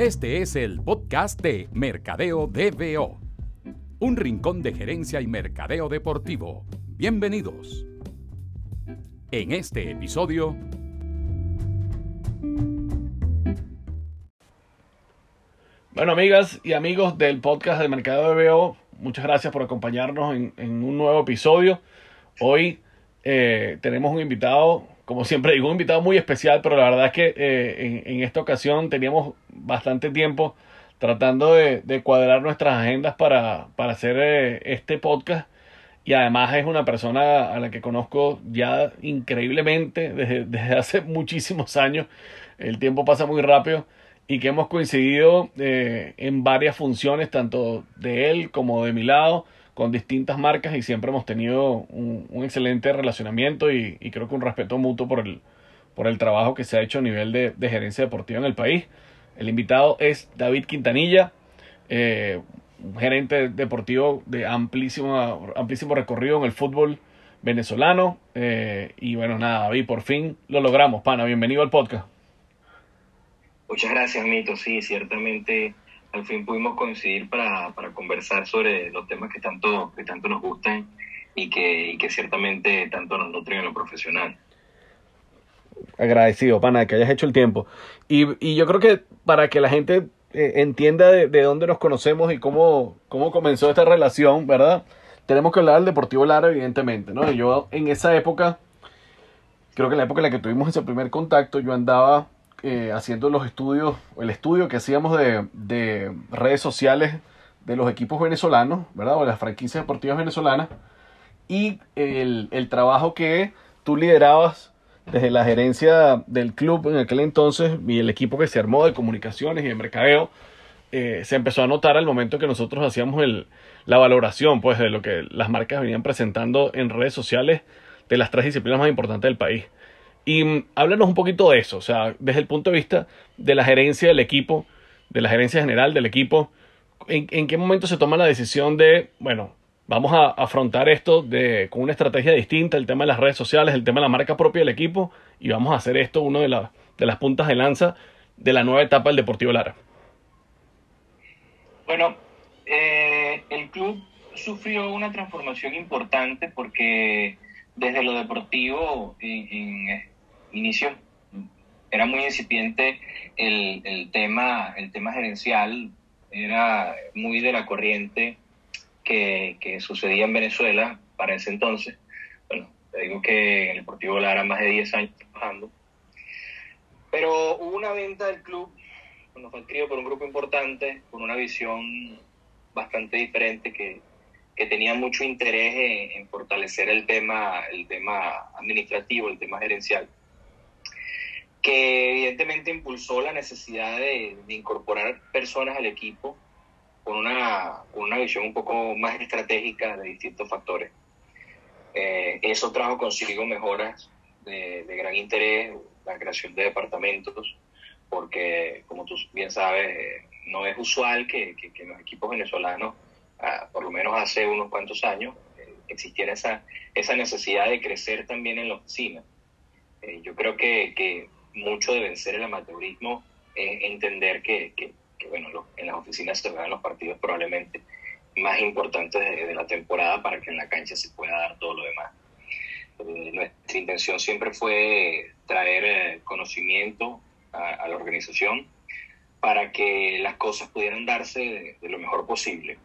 Este es el podcast de Mercadeo DBO, un rincón de gerencia y mercadeo deportivo. Bienvenidos. En este episodio... Bueno, amigas y amigos del podcast de Mercadeo DBO, muchas gracias por acompañarnos en, un nuevo episodio. Hoy eh, tenemos un invitado, como siempre digo, un invitado muy especial, pero la verdad es que eh, en, esta ocasión teníamos bastante tiempo tratando de, de cuadrar nuestras agendas para, para hacer eh, este podcast. Y además es una persona a la que conozco ya increíblemente desde, desde hace muchísimos años. El tiempo pasa muy rápido y que hemos coincidido eh, en varias funciones, tanto de él como de mi lado con distintas marcas y siempre hemos tenido un, un excelente relacionamiento y, y, creo que un respeto mutuo por el, por el trabajo que se ha hecho a nivel de, de gerencia deportiva en el país. El invitado es David Quintanilla, eh, un gerente deportivo de amplísimo, amplísimo recorrido en el fútbol venezolano. Eh, y bueno, nada, David, por fin lo logramos, pana. Bienvenido al podcast. Muchas gracias, Mito. Sí, ciertamente al fin pudimos coincidir para, para conversar sobre los temas que tanto, que tanto nos gustan y que, y que ciertamente tanto nos nutren en lo profesional. Agradecido, pana, que hayas hecho el tiempo. Y, y yo creo que para que la gente eh, entienda de, de, dónde nos conocemos y cómo, cómo comenzó esta relación, ¿verdad? Tenemos que hablar del Deportivo Lara, evidentemente, ¿no? Yo en esa época, creo que en la época en la que tuvimos ese primer contacto, yo andaba eh, haciendo los estudios, el estudio que hacíamos de, de, redes sociales de los equipos venezolanos, ¿verdad? O las franquicias deportivas venezolanas, y el, el trabajo que tú liderabas desde la gerencia del club en aquel entonces y el equipo que se armó de comunicaciones y de mercadeo, eh, se empezó a notar al momento que nosotros hacíamos el, la valoración pues, de lo que las marcas venían presentando en redes sociales de las tres disciplinas más importantes del país. Y um, háblanos un poquito de eso, o sea, desde el punto de vista de la gerencia del equipo, de la gerencia general del equipo, ¿en, en qué momento se toma la decisión de, bueno, vamos a afrontar esto de, con una estrategia distinta, el tema de las redes sociales, el tema de la marca propia del equipo, y vamos a hacer esto una de, la, de las puntas de lanza de la nueva etapa del Deportivo Lara? Bueno, eh, el club sufrió una transformación importante porque desde lo deportivo en, en inicio era muy incipiente el, el, tema, el tema gerencial, era muy de la corriente que, que, sucedía en Venezuela para ese entonces. Bueno, te digo que en el Deportivo Lara más de 10 años trabajando. Pero hubo una venta del club, cuando fue adquirido por un grupo importante, con una visión bastante diferente que, que tenía mucho interés en, en, fortalecer el tema, el tema administrativo, el tema gerencial, que evidentemente impulsó la necesidad de, de incorporar personas al equipo con una, con una visión un poco más estratégica de distintos factores. Eh, eso trajo consigo mejoras de, de, gran interés, la creación de departamentos, porque como tú bien sabes, eh, no es usual que, que, que los equipos venezolanos, ah, por lo menos hace unos cuantos años, eh, existiera esa, esa necesidad de crecer también en la oficina. Eh, yo creo que, que mucho de vencer el amateurismo es entender que, que, que bueno, lo, en las oficinas se dan los partidos probablemente más importantes de, la temporada para que en la cancha se pueda dar todo lo demás. Eh, nuestra intención siempre fue traer eh, conocimiento a, la organización para que las cosas pudieran darse de, lo mejor posible.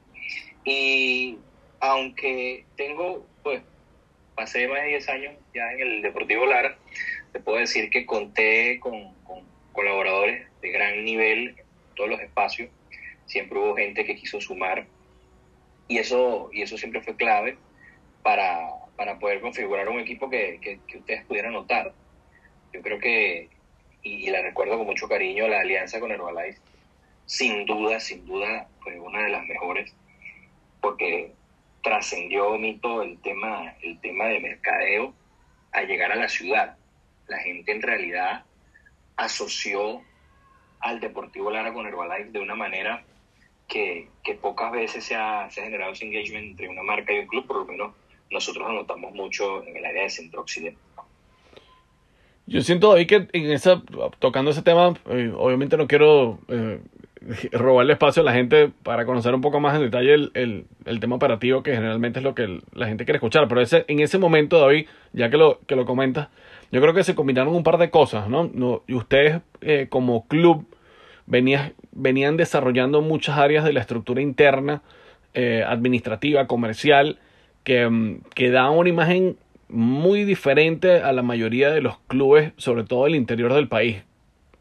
Y aunque tengo, pues, pasé más de 10 años ya en el Deportivo Lara, te puedo decir que conté con, colaboradores de gran nivel todos los espacios. Siempre hubo gente que quiso sumar y eso, y eso siempre fue clave para, para poder configurar un equipo que, que, que, ustedes pudieran notar. Yo creo que, y, y, la recuerdo con mucho cariño, la alianza con Herbalife, sin duda, sin duda, fue una de las mejores, porque trascendió mito el tema, el tema de mercadeo a llegar a la ciudad. La gente en realidad asoció al Deportivo Lara con Herbalife de una manera que, que pocas veces se ha, se ha, generado ese engagement entre una marca y un club, por lo menos nosotros lo notamos mucho en el área de centro occidente. Yo siento, David, que en esa, tocando ese tema, eh, obviamente no quiero eh, robarle espacio a la gente para conocer un poco más en detalle el, el, tema operativo, que generalmente es lo que la gente quiere escuchar. Pero ese, en ese momento, David, ya que lo, que lo comentas, yo creo que se combinaron un par de cosas, ¿no? no y ustedes eh, como club venían, venían desarrollando muchas áreas de la estructura interna, eh, administrativa, comercial, que, mm, que daban una imagen muy diferente a la mayoría de los clubes, sobre todo del interior del país,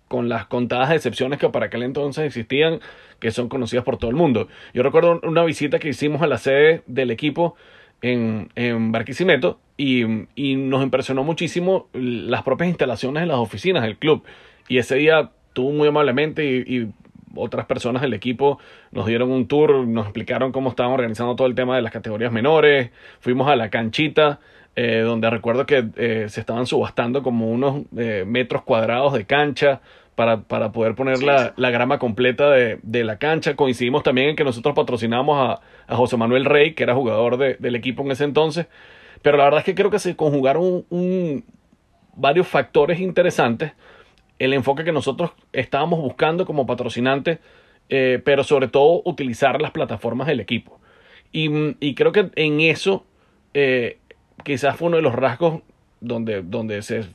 con las contadas excepciones que para aquel entonces existían, que son conocidas por todo el mundo. Yo recuerdo una visita que hicimos a la sede del equipo en, en Barquisimeto y, y nos impresionó muchísimo las propias instalaciones de las oficinas del club. Y ese día tuvo muy amablemente y, otras personas del equipo nos dieron un tour, nos explicaron cómo estaban organizando todo el tema de las categorías menores, fuimos a la canchita, eh, donde recuerdo que eh, se estaban subastando como unos eh, metros cuadrados de cancha para, para poder poner la, la, grama completa de, de, la cancha. Coincidimos también en que nosotros patrocinamos a, a José Manuel Rey, que era jugador de, del equipo en ese entonces, pero la verdad es que creo que se conjugaron un, varios factores interesantes el enfoque que nosotros estábamos buscando como patrocinante, eh, pero sobre todo utilizar las plataformas del equipo. Y, creo que en eso eh, quizás fue uno de los rasgos donde, donde se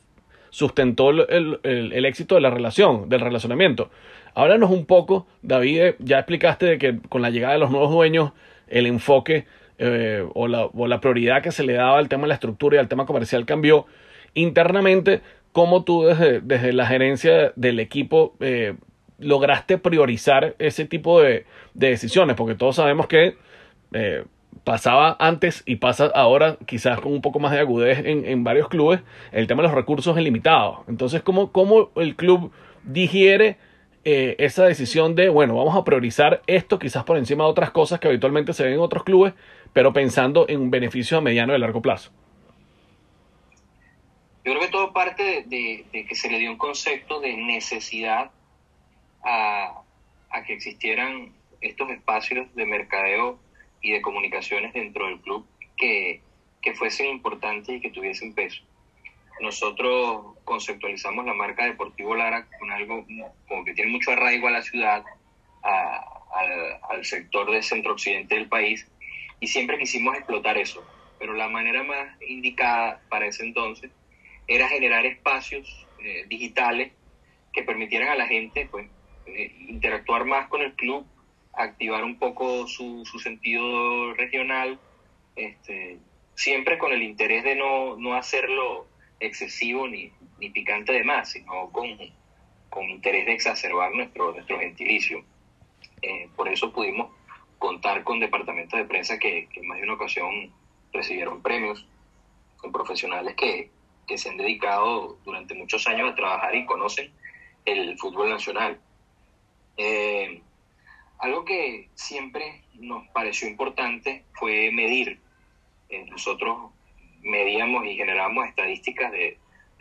sustentó el, el, éxito de la relación, del relacionamiento. Háblanos un poco, David, ya explicaste de que con la llegada de los nuevos dueños, el enfoque eh, o, la, o la prioridad que se le daba al tema de la estructura y al tema comercial cambió. Internamente, cómo tú desde, desde la gerencia del equipo eh, lograste priorizar ese tipo de, decisiones, porque todos sabemos que eh, pasaba antes y pasa ahora quizás con un poco más de agudez en, varios clubes, el tema de los recursos es limitado. Entonces, ¿cómo, cómo el club digiere eh, esa decisión de, bueno, vamos a priorizar esto quizás por encima de otras cosas que habitualmente se ven en otros clubes, pero pensando en un beneficio a mediano y largo plazo? Yo creo que todo parte de, que se le dio un concepto de necesidad a, que existieran estos espacios de mercadeo y de comunicaciones dentro del club que, fuesen importantes y que tuviesen peso. Nosotros conceptualizamos la marca Deportivo Lara con algo como que tiene mucho arraigo a la ciudad, al, al sector del centro occidente del país, y siempre quisimos explotar eso. Pero la manera más indicada para ese entonces era generar espacios eh, digitales que permitieran a la gente pues, eh, interactuar más con el club, activar un poco su, su sentido regional, este, siempre con el interés de no, no hacerlo excesivo ni, ni, picante de más, sino con, con interés de exacerbar nuestro, nuestro gentilicio. Eh, por eso pudimos contar con departamentos de prensa que, que en más de una ocasión recibieron premios, con profesionales que, que se han dedicado durante muchos años a trabajar y conocen el fútbol nacional. Eh, algo que siempre nos pareció importante fue medir. Eh, nosotros medíamos y generábamos estadísticas de,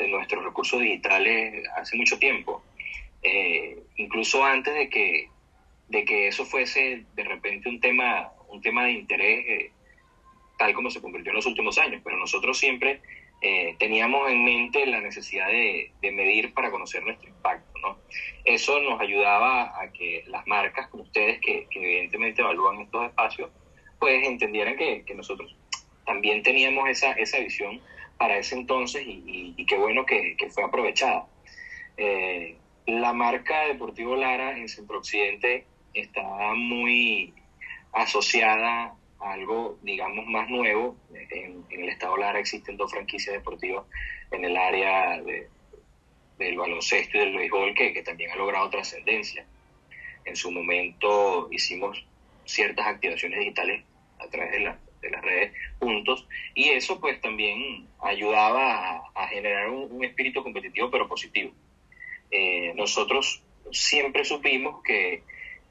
nuestros recursos digitales hace mucho tiempo, eh, incluso antes de que, de que eso fuese de repente un tema, un tema de interés tal como se convirtió en los últimos años, pero nosotros siempre eh, teníamos en mente la necesidad de, medir para conocer nuestro impacto. ¿no? Eso nos ayudaba a que las marcas como ustedes, que, evidentemente evalúan estos espacios, pues entendieran que, nosotros también teníamos esa, esa visión para ese entonces y, qué bueno que, fue aprovechada. Eh, la marca Deportivo Lara en Centro Occidente está muy asociada algo, digamos, más nuevo. En, el estado Lara existen dos franquicias deportivas en el área de, del baloncesto y del béisbol que, que también ha logrado trascendencia. En su momento hicimos ciertas activaciones digitales a través de, de las redes juntos y eso pues también ayudaba a, generar un, espíritu competitivo pero positivo. Eh, nosotros siempre supimos que,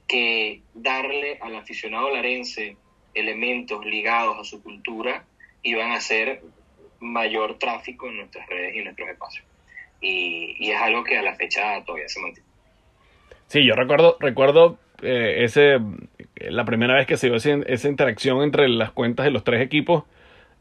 que darle al aficionado larense elementos ligados a su cultura iban a hacer mayor tráfico en nuestras redes y nuestros espacios. Y, es algo que a la fecha todavía se mantiene. Sí, yo recuerdo, recuerdo eh, ese, la primera vez que se dio esa, interacción entre las cuentas de los tres equipos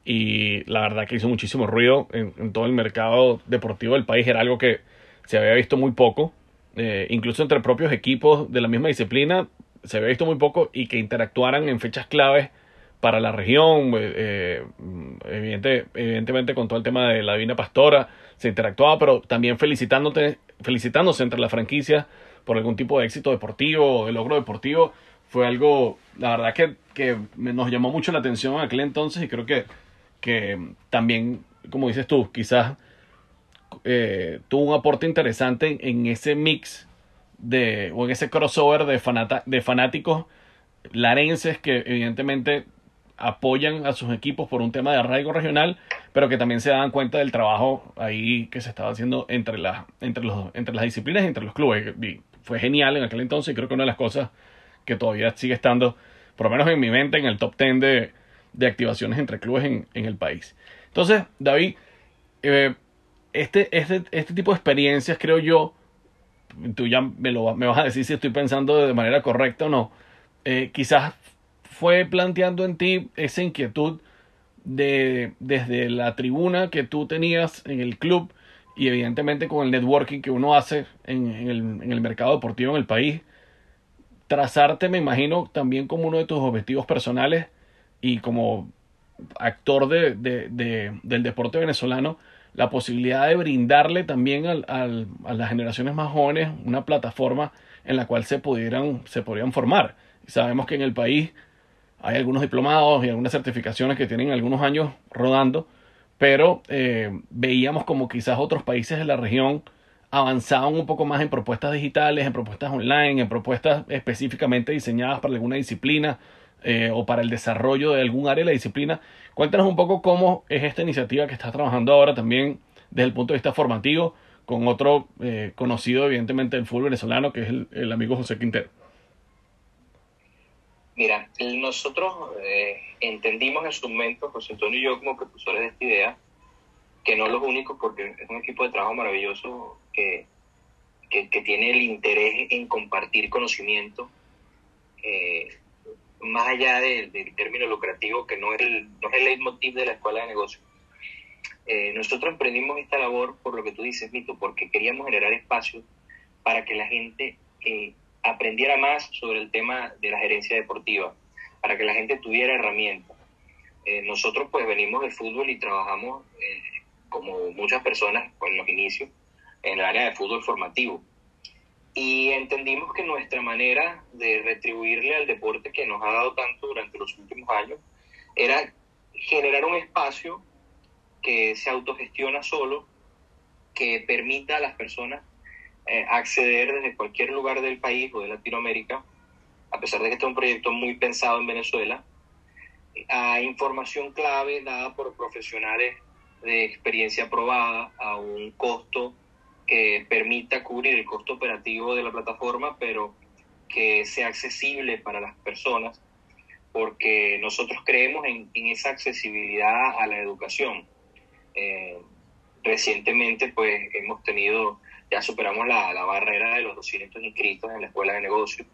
y la verdad que hizo muchísimo ruido en, todo el mercado deportivo del país. Era algo que se había visto muy poco, eh, incluso entre propios equipos de la misma disciplina, se había visto muy poco y que interactuaran en fechas claves para la región, eh, evidente, evidentemente con todo el tema de la Divina Pastora, se interactuaba, pero también felicitándote, felicitándose entre las franquicias por algún tipo de éxito deportivo o de logro deportivo, fue algo, la verdad que, que nos llamó mucho la atención en aquel entonces y creo que, que también, como dices tú, quizás eh, tuvo un aporte interesante en, ese mix de, o en ese crossover de, de fanáticos larenses que evidentemente apoyan a sus equipos por un tema de arraigo regional, pero que también se dan cuenta del trabajo ahí que se estaba haciendo entre, las entre, los, entre las disciplinas y entre los clubes. Fue genial en aquel entonces y creo que una de las cosas que todavía sigue estando, por lo menos en mi mente, en el top 10 de, de activaciones entre clubes en, en, el país. Entonces, David, eh, este, este, este tipo de experiencias, creo yo, tú ya me, lo, me vas a decir si estoy pensando de manera correcta o no, eh, quizás fue planteando en ti esa inquietud de desde la tribuna que tú tenías en el club y evidentemente con el networking que uno hace en, el, en el mercado deportivo en el país, trazarte, me imagino, también como uno de tus objetivos personales y como actor de, de, del deporte venezolano, la posibilidad de brindarle también al, al, a las generaciones más jóvenes una plataforma en la cual se pudieran, se podrían formar. Sabemos que en el país hay algunos diplomados y algunas certificaciones que tienen algunos años rodando, pero eh, veíamos como quizás otros países de la región avanzaban un poco más en propuestas digitales, en propuestas online, en propuestas específicamente diseñadas para alguna disciplina eh, o para el desarrollo de algún área de la disciplina. Cuéntanos un poco cómo es esta iniciativa que estás trabajando ahora también desde el punto de vista formativo con otro eh, conocido evidentemente del fútbol venezolano que es el, amigo José Quintero. Mira, nosotros eh, entendimos en su momento, José Antonio y yo como propulsores de esta idea, que no los únicos, porque es un equipo de trabajo maravilloso que, que, tiene el interés en compartir conocimiento, eh, más allá del término lucrativo, que no es, el, no es el leitmotiv de la escuela de negocios. Eh, nosotros emprendimos esta labor por lo que tú dices, Mito, porque queríamos generar espacios para que la gente eh, aprendiera más sobre el tema de la gerencia deportiva, para que la gente tuviera herramientas. Eh, nosotros pues venimos del fútbol y trabajamos como muchas personas en los inicios en el área de fútbol formativo y entendimos que nuestra manera de retribuirle al deporte que nos ha dado tanto durante los últimos años era generar un espacio que se autogestiona solo, que permita a las personas eh, acceder desde cualquier lugar del país o de Latinoamérica, a pesar de que este es un proyecto muy pensado en Venezuela, a información clave dada por profesionales de experiencia probada a un costo que permita cubrir el costo operativo de la plataforma, pero que sea accesible para las personas, porque nosotros creemos en, esa accesibilidad a la educación. Eh, recientemente, pues hemos tenido, ya superamos la, la, barrera de los 200 inscritos en la Escuela de Negocios.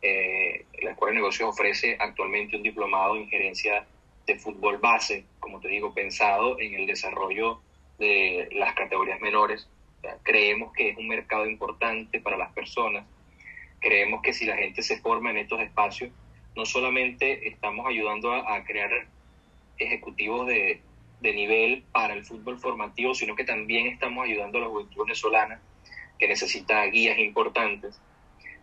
Eh, la Escuela de Negocios ofrece actualmente un diplomado en gerencia de fútbol base, como te digo, pensado en el desarrollo de las categorías menores creemos que es un mercado importante para las personas. Creemos que si la gente se forma en estos espacios, no solamente estamos ayudando a, crear ejecutivos de, de, nivel para el fútbol formativo, sino que también estamos ayudando a la juventud venezolana que necesita guías importantes.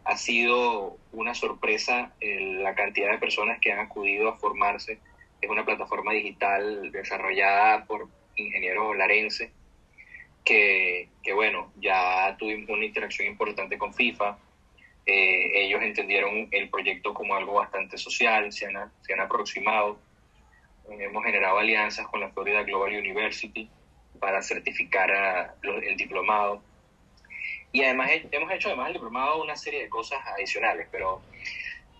Ha sido una sorpresa la cantidad de personas que han acudido a formarse. Es una plataforma digital desarrollada por ingenieros larenses que, bueno, ya tuvimos una interacción importante con FIFA. Eh, ellos entendieron el proyecto como algo bastante social, se han, se han aproximado. hemos generado alianzas con la Florida Global University para certificar el diplomado. Y además hemos hecho además el diplomado una serie de cosas adicionales, pero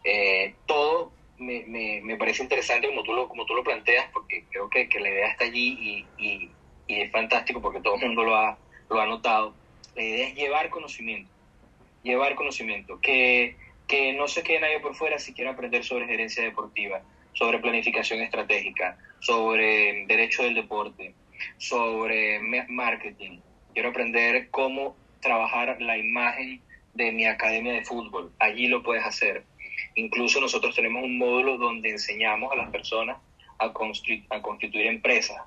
eh, todo me, me, me, parece interesante como tú lo, como tú lo planteas, porque creo que, que la idea está allí y, y, y es fantástico porque todo el mundo lo ha, lo ha notado, la idea es llevar conocimiento, llevar conocimiento, que, que no se quede nadie por fuera si quiere aprender sobre gerencia deportiva, sobre planificación estratégica, sobre derecho del deporte, sobre marketing. Quiero aprender cómo trabajar la imagen de mi academia de fútbol. Allí lo puedes hacer. Incluso nosotros tenemos un módulo donde enseñamos a las personas a, construir, a constituir empresas,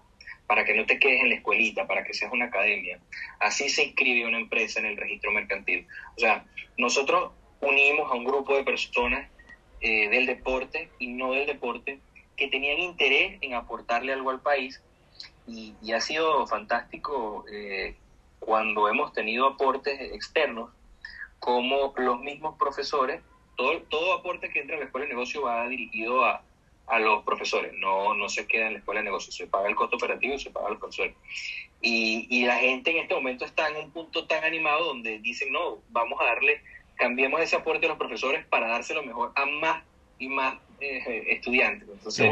para que no te quedes en la escuelita, para que seas una academia. Así se inscribe una empresa en el registro mercantil. O sea, nosotros unimos a un grupo de personas eh, del deporte y no del deporte que tenían interés en aportarle algo al país y, ha sido fantástico eh, cuando hemos tenido aportes externos como los mismos profesores, todo, todo aporte que entra a la escuela de negocio va dirigido a, a los profesores, no, no se queda en la escuela de negocio, se paga el costo operativo y se paga a los profesores. Y, y la gente en este momento está en un punto tan animado donde dicen, no, vamos a darle, cambiemos ese aporte a los profesores para dárselo mejor a más y más eh, estudiantes. Entonces,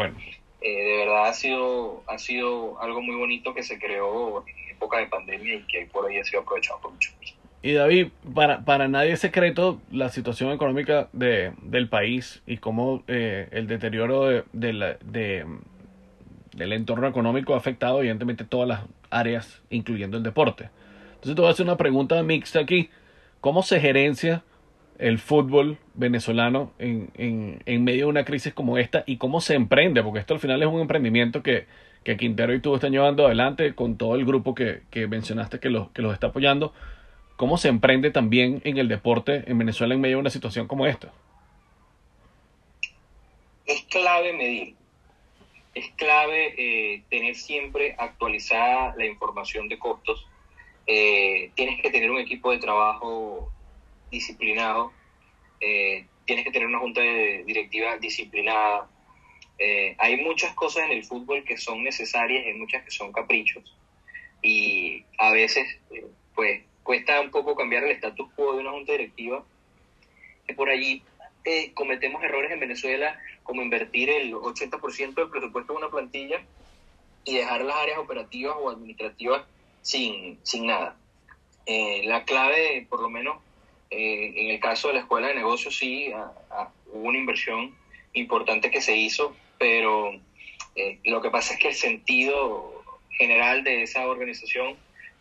eh, de verdad ha sido, ha sido algo muy bonito que se creó en época de pandemia y que por ahí ha sido aprovechado por muchos. Y David, para, para nadie es secreto la situación económica de, del país y cómo eh, el deterioro de, de, del entorno económico ha afectado evidentemente todas las áreas, incluyendo el deporte. Entonces te voy a hacer una pregunta mixta aquí. ¿Cómo se gerencia el fútbol venezolano en, en, en medio de una crisis como esta y cómo se emprende? Porque esto al final es un emprendimiento que, que Quintero y tú están llevando adelante con todo el grupo que, que mencionaste que los, que los está apoyando ¿Cómo se emprende también en el deporte en Venezuela en medio de una situación como esta? Es clave medir. Es clave eh, tener siempre actualizada la información de costos. Eh, tienes que tener un equipo de trabajo disciplinado. Eh, tienes que tener una junta de directiva disciplinada. hay muchas cosas en el fútbol que son necesarias y muchas que son caprichos. Y a veces, pues, cuesta un poco cambiar el status quo de una junta directiva, que por allí eh, cometemos errores en Venezuela, como invertir el 80% del presupuesto en una plantilla y dejar las áreas operativas o administrativas sin, sin nada. Eh, la clave, por lo menos eh, en el caso de la escuela de negocios, sí hubo una inversión importante que se hizo, pero lo que pasa es que el sentido general de esa organización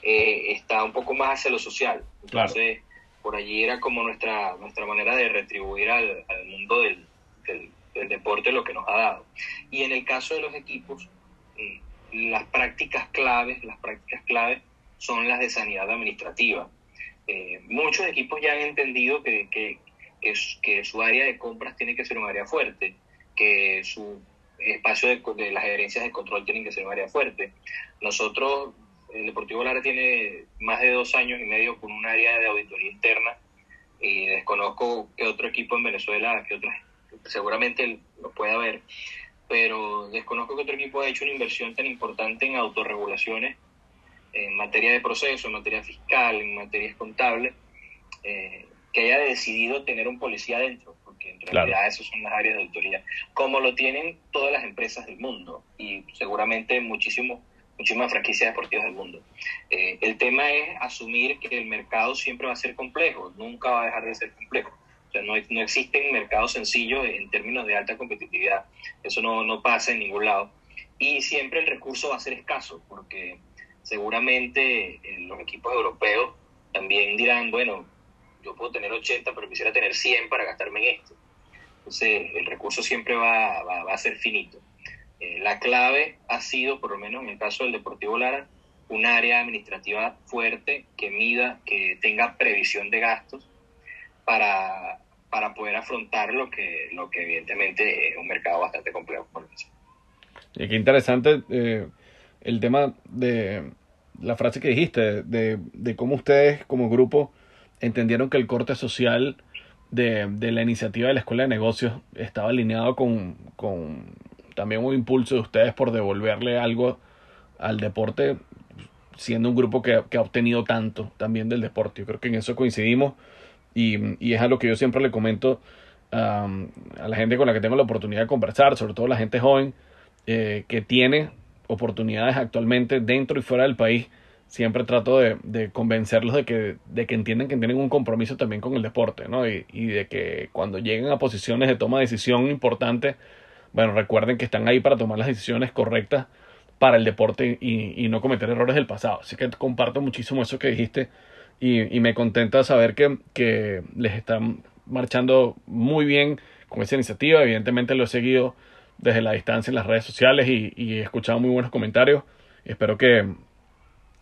eh, está un poco más hacia lo social. Entonces, por allí era como nuestra, nuestra manera de retribuir al, mundo del, del, deporte lo que nos ha dado. Y en el caso de los equipos, eh, las prácticas claves, las prácticas claves son las de sanidad administrativa. Eh, muchos equipos ya han entendido que, que, que, que, su área de compras tiene que ser un área fuerte, que su espacio de, de las gerencias de control tienen que ser un área fuerte. Nosotros el Deportivo Lara tiene más de dos años y medio con un área de auditoría interna y desconozco qué otro equipo en Venezuela, que otro, seguramente lo puede haber, pero desconozco que otro equipo ha hecho una inversión tan importante en autorregulaciones en materia de proceso, en materia fiscal, en materias contables, eh, que haya decidido tener un policía adentro, porque en realidad esas son las áreas de auditoría, como lo tienen todas las empresas del mundo y seguramente muchísimos muchísimas franquicias deportivas del mundo. Eh, el tema es asumir que el mercado siempre va a ser complejo, nunca va a dejar de ser complejo. O sea, no, no existen mercados sencillos en términos de alta competitividad, eso no, no pasa en ningún lado. Y siempre el recurso va a ser escaso, porque seguramente eh, los equipos europeos también dirán, bueno, yo puedo tener 80, pero quisiera tener 100 para gastarme en esto. Entonces, el recurso siempre va, va, va a ser finito. Eh, la clave ha sido, por lo menos en el caso del Deportivo Lara, un área administrativa fuerte que mida, que tenga previsión de gastos para, para poder afrontar lo que, lo que evidentemente es un mercado bastante complejo. Y qué interesante eh, el tema de la frase que dijiste, de, de, cómo ustedes como grupo entendieron que el corte social de, de la iniciativa de la Escuela de Negocios estaba alineado con también un impulso de ustedes por devolverle algo al deporte, siendo un grupo que, ha obtenido tanto también del deporte. Yo creo que en eso coincidimos y, y es a lo que yo siempre le comento a la gente con la que tengo la oportunidad de conversar, sobre todo la gente joven eh, que tiene oportunidades actualmente dentro y fuera del país. Siempre trato de, de convencerlos de que, de que entiendan que tienen un compromiso también con el deporte, ¿no? Y, y de que cuando lleguen a posiciones de toma de decisión importante, bueno, recuerden que están ahí para tomar las decisiones correctas para el deporte y, no cometer errores del pasado. Así que comparto muchísimo eso que dijiste y, me contenta saber que, que les están marchando muy bien con esa iniciativa. Evidentemente lo he seguido desde la distancia en las redes sociales y, he escuchado muy buenos comentarios. Espero que,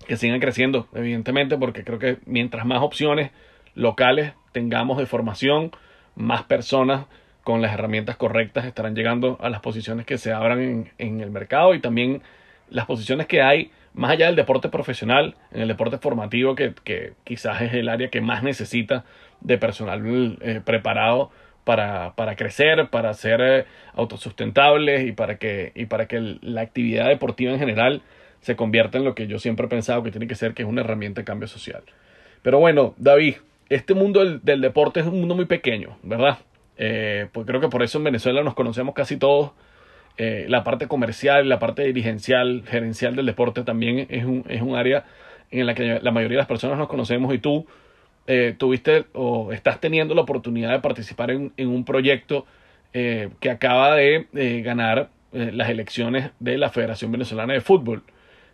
que sigan creciendo, evidentemente, porque creo que mientras más opciones locales tengamos de formación, más personas con las herramientas correctas estarán llegando a las posiciones que se abran en, el mercado y también las posiciones que hay más allá del deporte profesional, en el deporte formativo, que, quizás es el área que más necesita de personal eh, preparado para, para, crecer, para ser eh, autosustentables y para que, y para que la actividad deportiva en general se convierta en lo que yo siempre he pensado que tiene que ser, que es una herramienta de cambio social. Pero bueno, David, este mundo del, deporte es un mundo muy pequeño, ¿verdad? Eh, pues creo que por eso en Venezuela nos conocemos casi todos. Eh, la parte comercial, la parte dirigencial, gerencial del deporte también es un, es un área en la que la mayoría de las personas nos conocemos y tú eh, tuviste o estás teniendo la oportunidad de participar en, en un proyecto eh, que acaba de ganar las elecciones de la Federación Venezolana de Fútbol.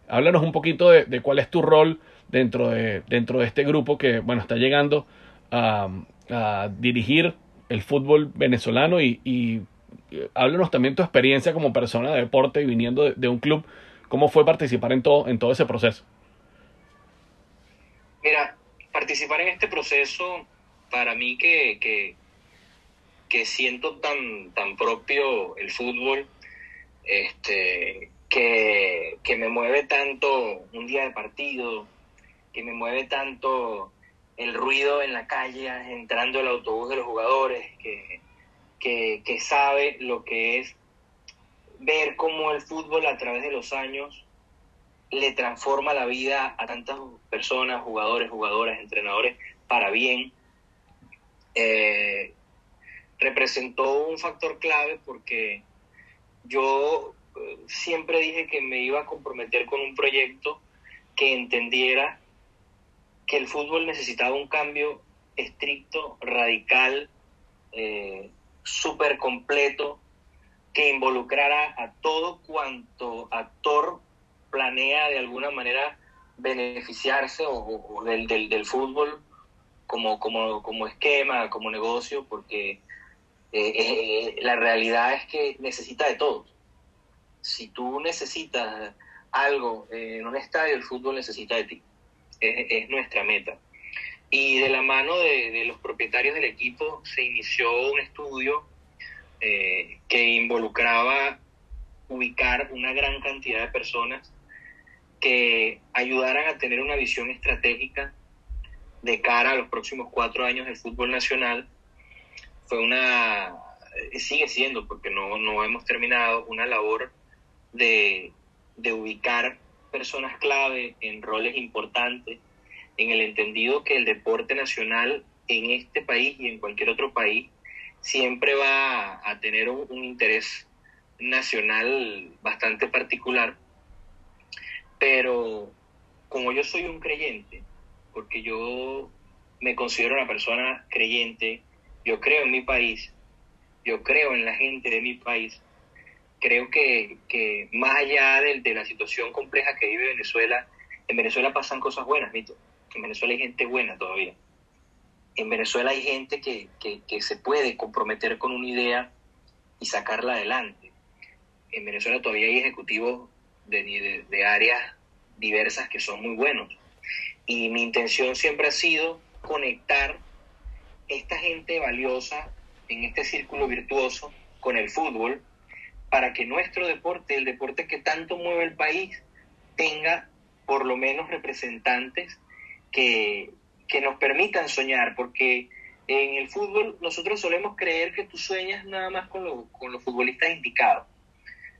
Háblanos un poquito de, de, cuál es tu rol dentro de, dentro de este grupo que bueno está llegando a, a dirigir el fútbol venezolano y, y háblanos también tu experiencia como persona de deporte y viniendo de, un club. ¿Cómo fue participar en todo, en todo ese proceso? Mira, participar en este proceso, para mí que, que, que siento tan, tan propio el fútbol, este, que, que me mueve tanto un día de partido, que me mueve tanto el ruido en la calle, entrando el autobús de los jugadores, que, que, sabe lo que es ver cómo el fútbol a través de los años le transforma la vida a tantas personas, jugadores, jugadoras, entrenadores, para bien, eh, representó un factor clave porque yo eh, siempre dije que me iba a comprometer con un proyecto que entendiera que el fútbol necesitaba un cambio estricto, radical, eh, súper completo que involucrara a todo cuanto actor planea de alguna manera beneficiarse o, del, del, fútbol como, como, como esquema, como negocio, porque eh, eh, la realidad es que necesita de todo. Si tú necesitas algo en un estadio, el fútbol necesita de ti. Es, es nuestra meta. Y de la mano de, los propietarios del equipo se inició un estudio eh, que involucraba ubicar una gran cantidad de personas que ayudaran a tener una visión estratégica de cara a los próximos cuatro años del fútbol nacional. Fue una, eh, sigue siendo, porque no, no hemos terminado, una labor de, de ubicar personas clave en roles importantes en el entendido que el deporte nacional en este país y en cualquier otro país siempre va a tener un, interés nacional bastante particular, pero como yo soy un creyente, porque yo me considero una persona creyente, yo creo en mi país, yo creo en la gente de mi país, creo que, que más allá de, de, la situación compleja que vive Venezuela, en Venezuela pasan cosas buenas, Mito. En Venezuela hay gente buena todavía. En Venezuela hay gente que, se puede comprometer con una idea y sacarla adelante. En Venezuela todavía hay ejecutivos de, de, áreas diversas que son muy buenos. Y mi intención siempre ha sido conectar esta gente valiosa en este círculo virtuoso con el fútbol para que nuestro deporte, el deporte que tanto mueve el país, tenga por lo menos representantes que, nos permitan soñar, porque en el fútbol nosotros solemos creer que tú sueñas nada más con, con los futbolistas indicados.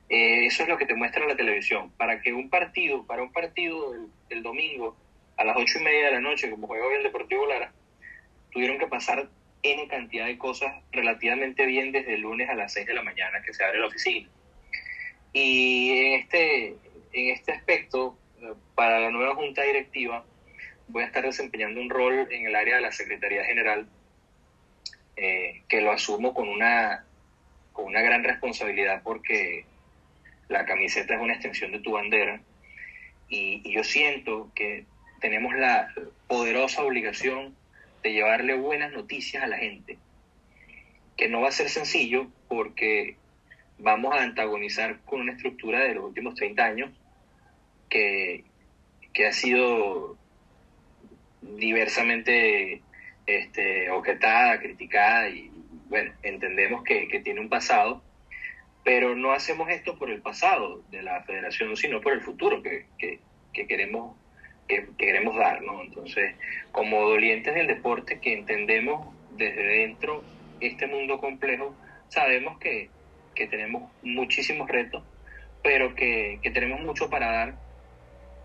Eh, eso es lo que te muestra la televisión. Para que un partido, para un partido el, domingo a las ocho y media de la noche, como juega hoy el Deportivo Lara, tuvieron que pasar N cantidad de cosas relativamente bien desde el lunes a las seis de la mañana que se abre la oficina. Y en este, en este aspecto, para la nueva junta directiva, voy a estar desempeñando un rol en el área de la Secretaría General eh, que lo asumo con una, con una gran responsabilidad porque la camiseta es una extensión de tu bandera y, yo siento que tenemos la poderosa obligación de llevarle buenas noticias a la gente, que no va a ser sencillo porque vamos a antagonizar con una estructura de los últimos 30 años que, que ha sido diversamente este, objetada, criticada y bueno, entendemos que, que, tiene un pasado, pero no hacemos esto por el pasado de la federación, sino por el futuro que, que, que queremos que, queremos dar, ¿no? Entonces, como dolientes del deporte que entendemos desde dentro este mundo complejo, sabemos que, que tenemos muchísimos retos, pero que, que, tenemos mucho para dar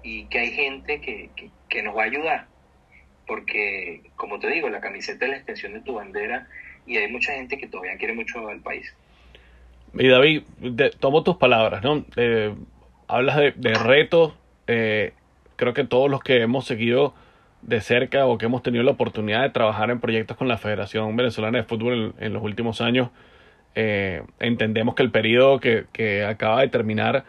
y que hay gente que, que, nos va a ayudar. Porque, como te digo, la camiseta es la extensión de tu bandera y hay mucha gente que todavía quiere mucho al país. Y David, tomo tus palabras, ¿no? Eh, hablas de, de retos, eh, creo que todos los que hemos seguido de cerca o que hemos tenido la oportunidad de trabajar en proyectos con la Federación Venezolana de Fútbol en, los últimos años, eh, entendemos que el periodo que, que acaba de terminar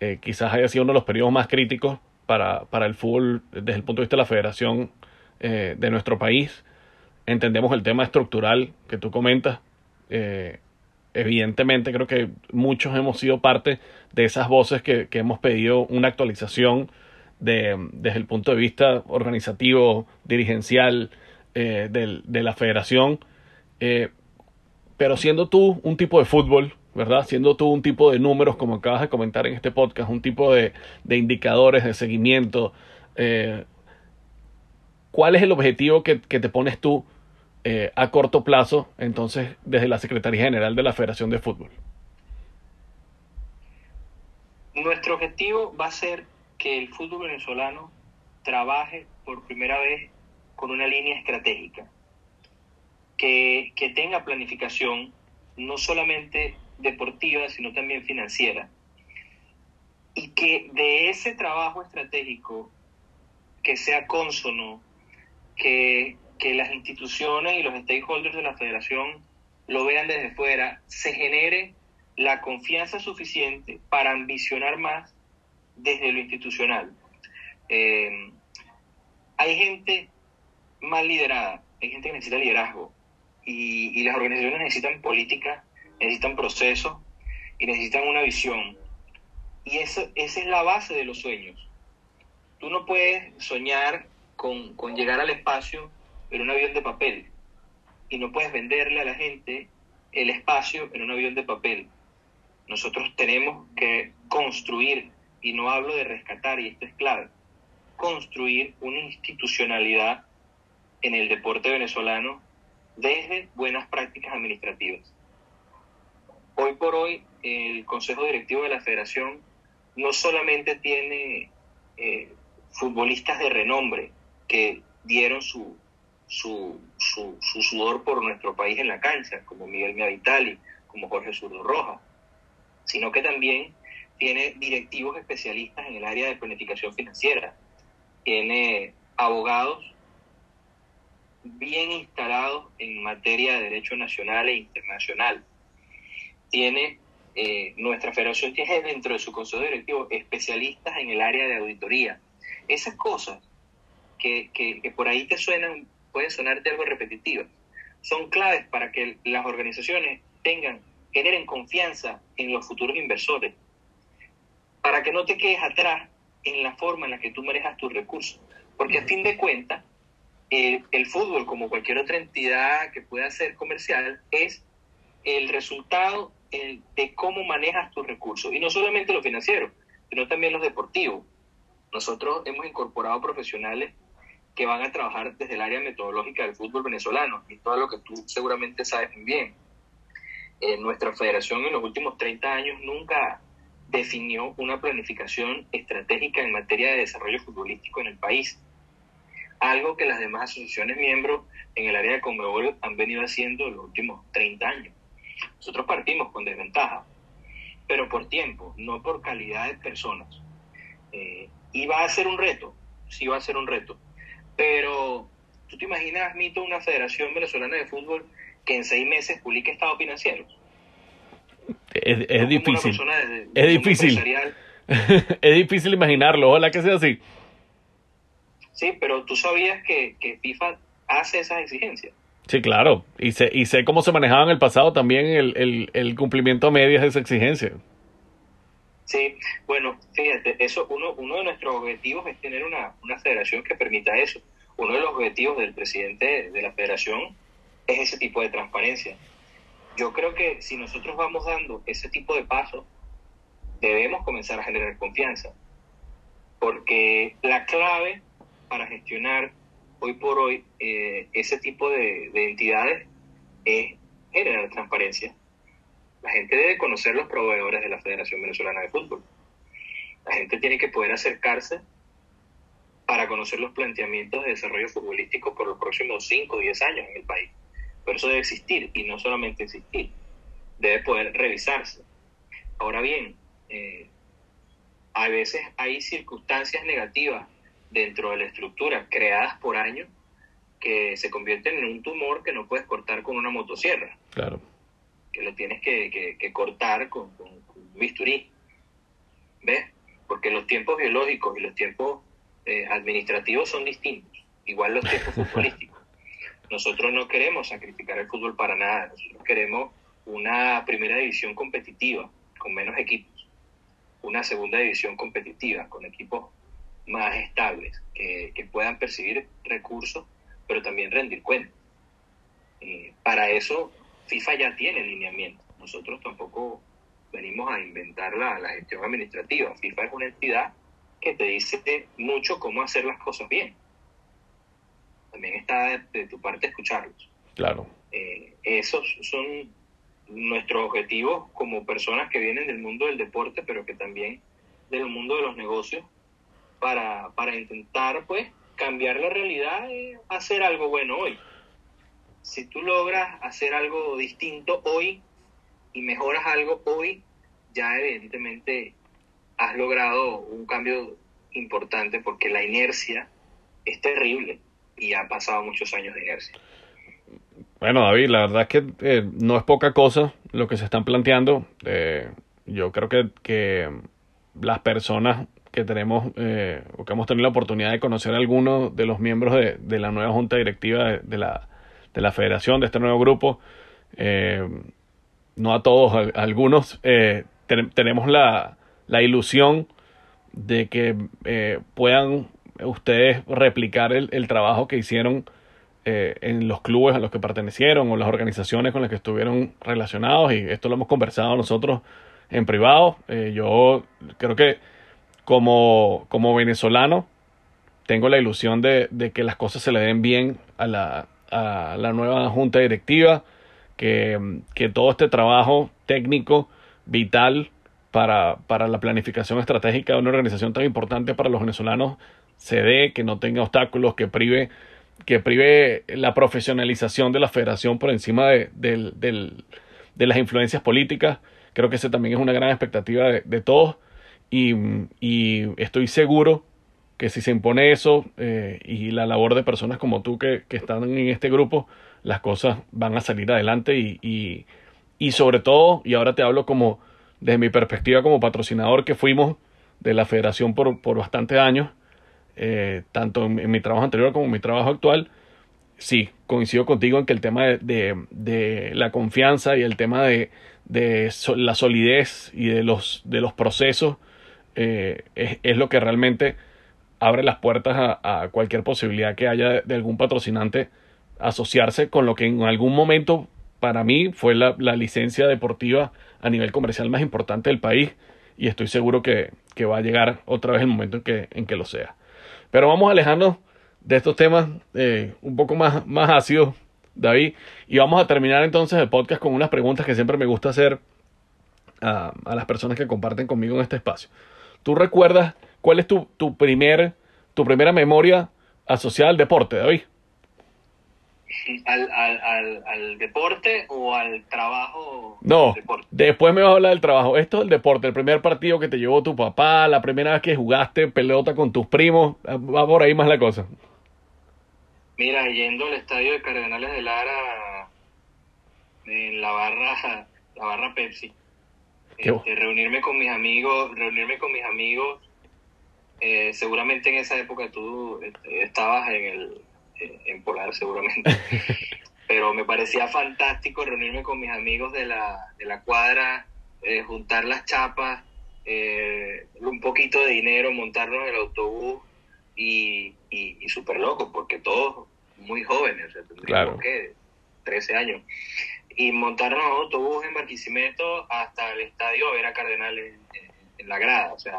eh, quizás haya sido uno de los periodos más críticos para, para el fútbol desde el punto de vista de la Federación eh, de nuestro país. Entendemos el tema estructural que tú comentas. evidentemente creo que muchos hemos sido parte de esas voces que, que hemos pedido una actualización de, desde el punto de vista organizativo, dirigencial eh, de la federación. Eh, pero siendo tú un tipo de fútbol, ¿verdad? Siendo tú un tipo de números, como acabas de comentar en este podcast, un tipo de, de indicadores de seguimiento, eh, ¿cuál es el objetivo que, que te pones tú a corto plazo, entonces, desde la Secretaría General de la Federación de Fútbol? Nuestro objetivo va a ser que el fútbol venezolano trabaje por primera vez con una línea estratégica, que, que tenga planificación no solamente deportiva, sino también financiera, y que de ese trabajo estratégico que sea consono, que, que las instituciones y los stakeholders de la federación lo vean desde fuera, se genere la confianza suficiente para ambicionar más desde lo institucional. Eh, hay gente mal liderada, hay gente que necesita liderazgo y, las organizaciones necesitan política, necesitan procesos y necesitan una visión. Y eso, esa es la base de los sueños. Tú no puedes soñar con, con llegar al espacio en un avión de papel y no puedes venderle a la gente el espacio en un avión de papel. Nosotros tenemos que construir y no hablo de rescatar, y esto es clave, construir una institucionalidad en el deporte venezolano desde buenas prácticas administrativas. Hoy por hoy el Consejo Directivo de la Federación no solamente tiene eh, futbolistas de renombre que dieron su, su, su, su, sudor por nuestro país en la cancha, como Miguel Miavitali, como Jorge Zurdo Roja, sino que también tiene directivos especialistas en el área de planificación financiera, tiene abogados bien instalados en materia de derecho nacional e internacional. Tiene, eh, nuestra federación tiene dentro de su consejo directivo especialistas en el área de auditoría. Esas cosas que, que, que por ahí te suenan, pueden sonarte algo repetitivas, son claves para que las organizaciones tengan, generen confianza en los futuros inversores para que no te quedes atrás en la forma en la que tú manejas tus recursos. Porque a fin de cuentas, el, fútbol, como cualquier otra entidad que pueda ser comercial, es el resultado de cómo manejas tus recursos. Y no solamente los financieros, sino también los deportivos. Nosotros hemos incorporado profesionales que van a trabajar desde el área metodológica del fútbol venezolano y todo lo que tú seguramente sabes muy bien. En nuestra federación en los últimos 30 años nunca definió una planificación estratégica en materia de desarrollo futbolístico en el país, algo que las demás asociaciones miembros en el área de Conmebol han venido haciendo en los últimos 30 años. Nosotros partimos con desventaja, pero por tiempo, no por calidad de personas. Eh, y va a ser un reto, sí va a ser un reto, pero tú te imaginas, Mito, una federación venezolana de fútbol que en seis meses publique estados financieros es, es difícil. es difícil. es difícil imaginarlo. Ojalá que sea así. Sí, pero tú sabías que, que FIFA hace esas exigencias. Sí, claro. Y sé, y sé cómo se manejaba en el pasado también el, el, el cumplimiento a medias de esa exigencia. Sí, bueno, fíjate, eso uno, uno de nuestros objetivos es tener una, una federación que permita eso. Uno de los objetivos del presidente de la federación es ese tipo de transparencia. Yo creo que si nosotros vamos dando ese tipo de pasos, debemos comenzar a generar confianza. Porque la clave para gestionar hoy por hoy eh, ese tipo de, de entidades es generar transparencia. La gente debe conocer los proveedores de la Federación Venezolana de Fútbol. La gente tiene que poder acercarse para conocer los planteamientos de desarrollo futbolístico por los próximos 5 o 10 años en el país. Pero eso debe existir y no solamente existir, debe poder revisarse. Ahora bien, eh, a veces hay circunstancias negativas dentro de la estructura creadas por años que se convierten en un tumor que no puedes cortar con una motosierra. Claro. Que lo tienes que, que, que cortar con, con, con, un bisturí. ¿Ves? Porque los tiempos biológicos y los tiempos eh, administrativos son distintos. Igual los tiempos futbolísticos. Nosotros no queremos sacrificar el fútbol para nada. Nosotros queremos una primera división competitiva con menos equipos. Una segunda división competitiva con equipos más estables, que, puedan percibir recursos, pero también rendir cuentas. Para eso, FIFA ya tiene lineamiento. Nosotros tampoco venimos a inventar la, la, gestión administrativa. FIFA es una entidad que te dice mucho cómo hacer las cosas bien. También está de, de tu parte escucharlos. Claro. Eh, esos son nuestros objetivos como personas que vienen del mundo del deporte, pero que también del mundo de los negocios, para, para intentar pues cambiar la realidad y hacer algo bueno hoy. Si tú logras hacer algo distinto hoy y mejoras algo hoy, ya evidentemente has logrado un cambio importante porque la inercia es terrible y ha pasado muchos años de inercia. Bueno, David, la verdad es que eh, no es poca cosa lo que se están planteando. Eh, yo creo que, que las personas que tenemos eh, o que hemos tenido la oportunidad de conocer a algunos de los miembros de, de la nueva junta directiva de, la, de la federación, de este nuevo grupo, eh, no a todos, a, algunos, ten, tenemos la, la, ilusión de que puedan ustedes replicar el, el trabajo que hicieron eh, en los clubes a los que pertenecieron o las organizaciones con las que estuvieron relacionados y esto lo hemos conversado nosotros en privado. Eh, yo creo que como, como venezolano tengo la ilusión de, de, que las cosas se le den bien a la, a la nueva junta directiva, que, que todo este trabajo técnico vital para, para la planificación estratégica de una organización tan importante para los venezolanos se dé, que no tenga obstáculos, que prive, que prive la profesionalización de la federación por encima de, de, de, de las influencias políticas. Creo que esa también es una gran expectativa de, todos y, y, estoy seguro que si se impone eso eh, y la labor de personas como tú que, que, están en este grupo, las cosas van a salir adelante y, y, y sobre todo, y ahora te hablo como desde mi perspectiva como patrocinador que fuimos de la federación por, por bastantes años, eh, tanto en, mi trabajo anterior como en mi trabajo actual, sí, coincido contigo en que el tema de, de, la confianza y el tema de, la solidez y de los, de los procesos eh, es, lo que realmente abre las puertas a, a cualquier posibilidad que haya de, de, algún patrocinante asociarse con lo que en algún momento para mí fue la, la, licencia deportiva a nivel comercial más importante del país y estoy seguro que, que va a llegar otra vez el momento en que, en que lo sea. Pero vamos a alejarnos de estos temas eh, un poco más, más ácidos, David, y vamos a terminar entonces el podcast con unas preguntas que siempre me gusta hacer a, a las personas que comparten conmigo en este espacio. ¿Tú recuerdas cuál es tu, tu, primer, tu primera memoria asociada al deporte, David? Al, al, al, al, deporte o al trabajo? No, después me vas a hablar del trabajo. Esto es el deporte, el primer partido que te llevó tu papá, la primera vez que jugaste pelota con tus primos, va por ahí más la cosa. Mira, yendo al estadio de Cardenales de Lara, en la barra, la barra Pepsi, este, reunirme con mis amigos, reunirme con mis amigos Eh, seguramente en esa época tú este, estabas en el en Polar, seguramente. Pero me parecía fantástico reunirme con mis amigos de la, de la cuadra, eh, juntar las chapas, eh, un poquito de dinero, montarnos en el autobús y, y, súper locos, porque todos muy jóvenes, o claro. 13 años. Y montarnos en autobús en Barquisimeto hasta el estadio a ver a Cardenales en la grada, o sea,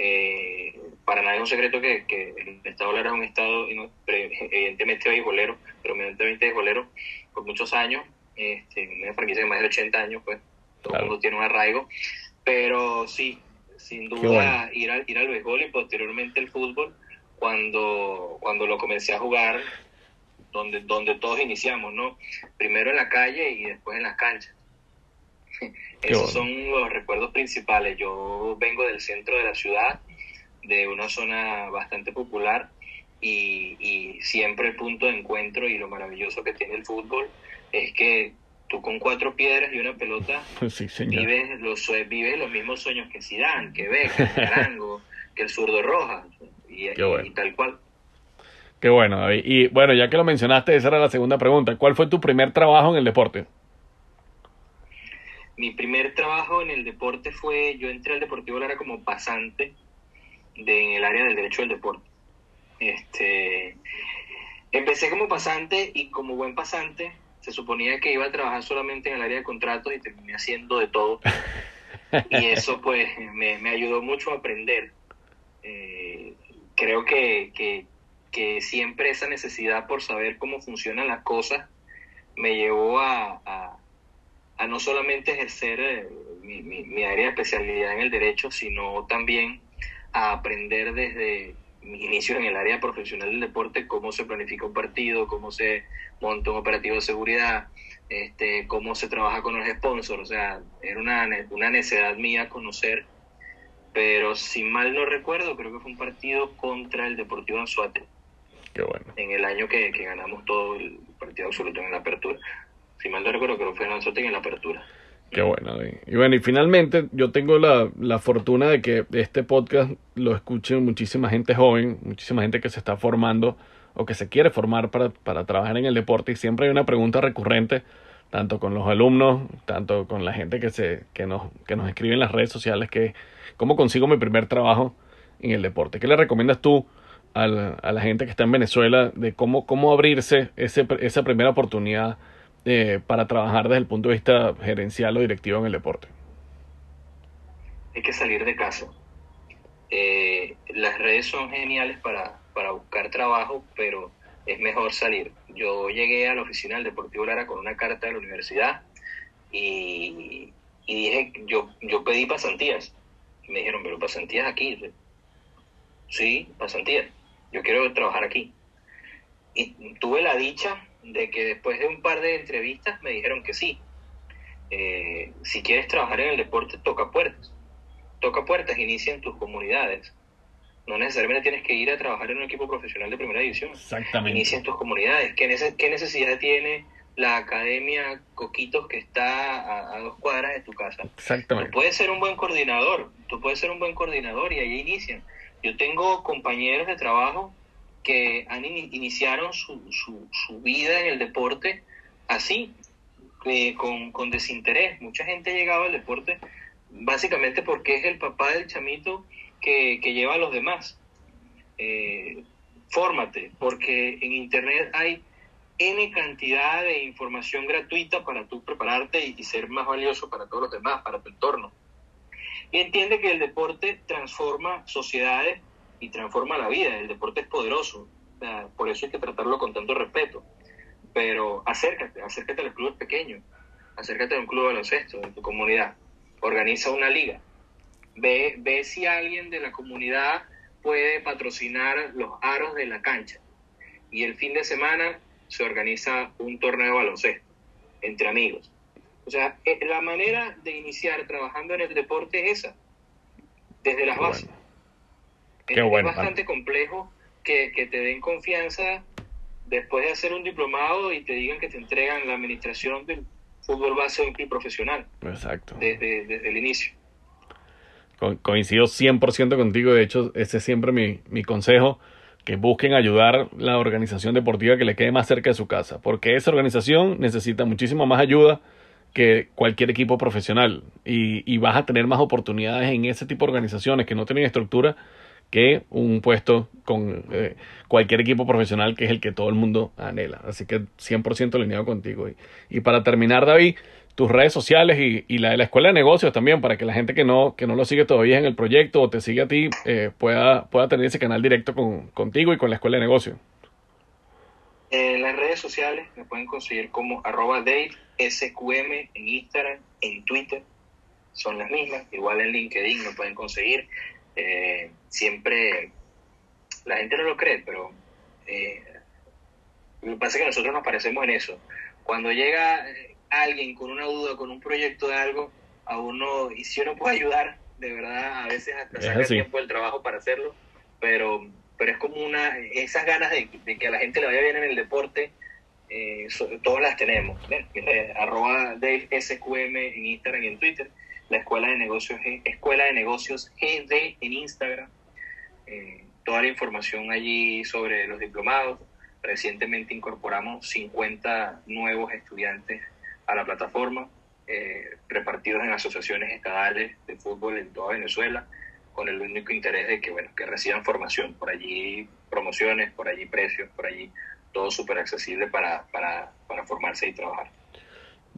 eh, para nadie es un secreto que, el Estado Lara es un Estado evidentemente beisbolero, pero evidentemente beisbolero por muchos años, este, una franquicia de más de 80 años, pues todo el mundo tiene un arraigo, pero sí, sin duda ir, al, ir al béisbol y posteriormente el fútbol, cuando, cuando lo comencé a jugar, donde, donde todos iniciamos, ¿no? Primero en la calle y después en las canchas. Esos son los recuerdos principales. Yo vengo del centro de la ciudad, de una zona bastante popular y, y siempre el punto de encuentro y lo maravilloso que tiene el fútbol es que tú con cuatro piedras y una pelota vives, los, vives los mismos sueños que Zidane, que Beck, que Arango, que el zurdo Roja y, y, tal cual. Qué bueno, David. Y bueno, ya que lo mencionaste, esa era la segunda pregunta. ¿Cuál fue tu primer trabajo en el deporte? Mi primer trabajo en el deporte fue, yo entré al Deportivo Lara como pasante de, en el área del derecho del deporte. Este, empecé como pasante y como buen pasante se suponía que iba a trabajar solamente en el área de contratos y terminé haciendo de todo. Y eso pues me, ayudó mucho a aprender. Eh, creo que, que, que, siempre esa necesidad por saber cómo funcionan las cosas me llevó a a no solamente ejercer eh, mi, mi, área de especialidad en el derecho, sino también a aprender desde mi inicio en el área profesional del deporte cómo se planifica un partido, cómo se monta un operativo de seguridad, este, cómo se trabaja con los sponsors. O sea, era una, una necesidad mía conocer, pero si mal no recuerdo, creo que fue un partido contra el Deportivo Anzuate. Qué bueno. En el año que, que ganamos todo el partido absoluto en la apertura si mal no recuerdo, creo que fue Lanzotti en la apertura. Qué bueno. Y bueno, y finalmente yo tengo la, la, fortuna de que este podcast lo escuche muchísima gente joven, muchísima gente que se está formando o que se quiere formar para, para trabajar en el deporte y siempre hay una pregunta recurrente, tanto con los alumnos, tanto con la gente que, se, que, nos, que nos escribe en las redes sociales, que cómo consigo mi primer trabajo en el deporte. ¿Qué le recomiendas tú a la, a la gente que está en Venezuela de cómo, cómo abrirse ese, esa primera oportunidad? Eh, para trabajar desde el punto de vista gerencial o directivo en el deporte? Hay que salir de casa. Eh, las redes son geniales para, para buscar trabajo, pero es mejor salir. Yo llegué a la oficina del Deportivo Lara con una carta de la universidad y, y dije, yo, yo pedí pasantías. me dijeron, pero pasantías aquí. Sí, pasantías. Yo quiero trabajar aquí. Y tuve la dicha de que después de un par de entrevistas me dijeron que sí. Eh, si quieres trabajar en el deporte, toca puertas. Toca puertas, inicia en tus comunidades. No necesariamente tienes que ir a trabajar en un equipo profesional de primera división. Exactamente. Inicia en tus comunidades. ¿Qué, necesidad tiene la academia Coquitos que está a, dos cuadras de tu casa? Exactamente. Tú puedes ser un buen coordinador. Tú puedes ser un buen coordinador y ahí inician. Yo tengo compañeros de trabajo que iniciaron su, su, vida en el deporte así, eh, con, con, desinterés. Mucha gente ha al deporte básicamente porque es el papá del chamito que, que lleva a los demás. Eh, fórmate, porque en Internet hay N cantidad de información gratuita para tú prepararte y, y ser más valioso para todos los demás, para tu entorno. Y entiende que el deporte transforma sociedades y transforma la vida. El deporte es poderoso, por eso hay que tratarlo con tanto respeto. Pero acércate, acércate a los clubes pequeños, acércate a un club de baloncesto de tu comunidad, organiza una liga, ve, ve si alguien de la comunidad puede patrocinar los aros de la cancha. Y el fin de semana se organiza un torneo de baloncesto entre amigos. O sea, eh, la manera de iniciar trabajando en el deporte es esa, desde las bases es, bastante complejo que, te den confianza después de hacer un diplomado y te digan que te entregan la administración del fútbol base y profesional. Exacto. Desde, desde el inicio. coincido 100% contigo, de hecho ese es siempre mi, mi consejo, que busquen ayudar la organización deportiva que le quede más cerca de su casa, porque esa organización necesita muchísima más ayuda que cualquier equipo profesional y, y, vas a tener más oportunidades en ese tipo de organizaciones que no tienen estructura que un puesto con eh, cualquier equipo profesional que es el que todo el mundo anhela. Así que 100% alineado contigo. Y, y para terminar, David, tus redes sociales y, y, la de la Escuela de Negocios también, para que la gente que no, que no lo sigue todavía en el proyecto o te sigue a ti eh, pueda, pueda tener ese canal directo con, contigo y con la Escuela de Negocios. En las redes sociales me pueden conseguir como arroba SQM en Instagram, en Twitter, son las mismas. Igual en LinkedIn me pueden conseguir. Eh, siempre, la gente no lo cree, pero eh, lo que pasa es que nosotros nos parecemos en eso. Cuando llega alguien con una duda, con un proyecto de algo, a uno, y si uno puede ayudar, de verdad, a veces hasta sacar tiempo del trabajo para hacerlo, pero, pero es como una, esas ganas de, que a la gente le vaya bien en el deporte, eh, todas las tenemos. ¿eh? Arroba Dave SQM en Instagram y en Twitter, la Escuela de Negocios, Escuela de Negocios GD en Instagram, eh, toda la información allí sobre los diplomados. Recientemente incorporamos 50 nuevos estudiantes a la plataforma, eh, repartidos en asociaciones estadales de fútbol en toda Venezuela, con el único interés de que, bueno, que reciban formación. Por allí promociones, por allí precios, por allí todo súper accesible para, para, para formarse y trabajar.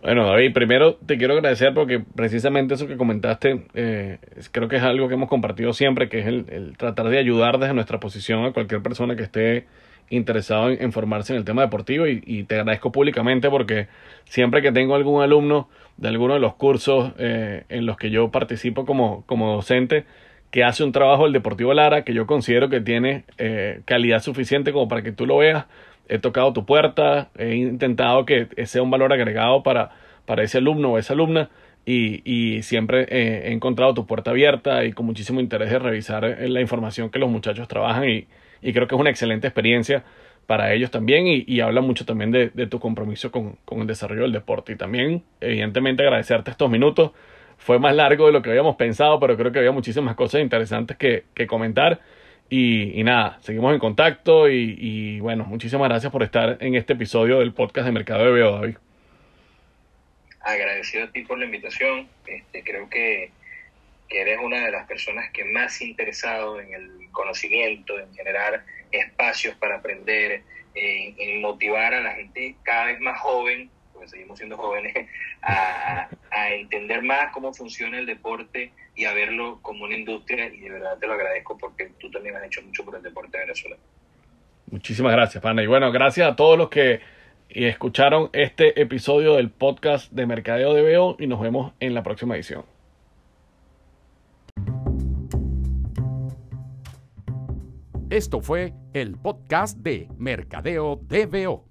Bueno, David, primero te quiero agradecer porque precisamente eso que comentaste eh, creo que es algo que hemos compartido siempre, que es el, el, tratar de ayudar desde nuestra posición a cualquier persona que esté interesado en, formarse en el tema deportivo y, te agradezco públicamente porque siempre que tengo algún alumno de alguno de los cursos eh, en los que yo participo como, como docente que hace un trabajo del Deportivo Lara que yo considero que tiene eh, calidad suficiente como para que tú lo veas, he tocado tu puerta, he intentado que sea un valor agregado para, para ese alumno o esa alumna y, y siempre eh, he encontrado tu puerta abierta y con muchísimo interés de revisar la información que los muchachos trabajan y, y creo que es una excelente experiencia para ellos también y, habla mucho también de, tu compromiso con, el desarrollo del deporte. Y también evidentemente agradecerte estos minutos fue más largo de lo que habíamos pensado pero creo que había muchísimas cosas interesantes que, comentar y, nada, seguimos en contacto y, bueno, muchísimas gracias por estar en este episodio del podcast de Mercado de Veo, David. Agradecido a ti por la invitación, este, creo que que eres una de las personas que más interesado en el conocimiento, en generar espacios para aprender, en, motivar a la gente cada vez más joven, porque seguimos siendo jóvenes, a, entender más cómo funciona el deporte y a verlo como una industria y de verdad te lo agradezco porque tú también has hecho mucho por el deporte de Venezuela. Muchísimas gracias, Pana. Y bueno, gracias a todos los que escucharon este episodio del podcast de Mercadeo de Veo y nos vemos en la próxima edición. Esto fue el podcast de Mercadeo DBO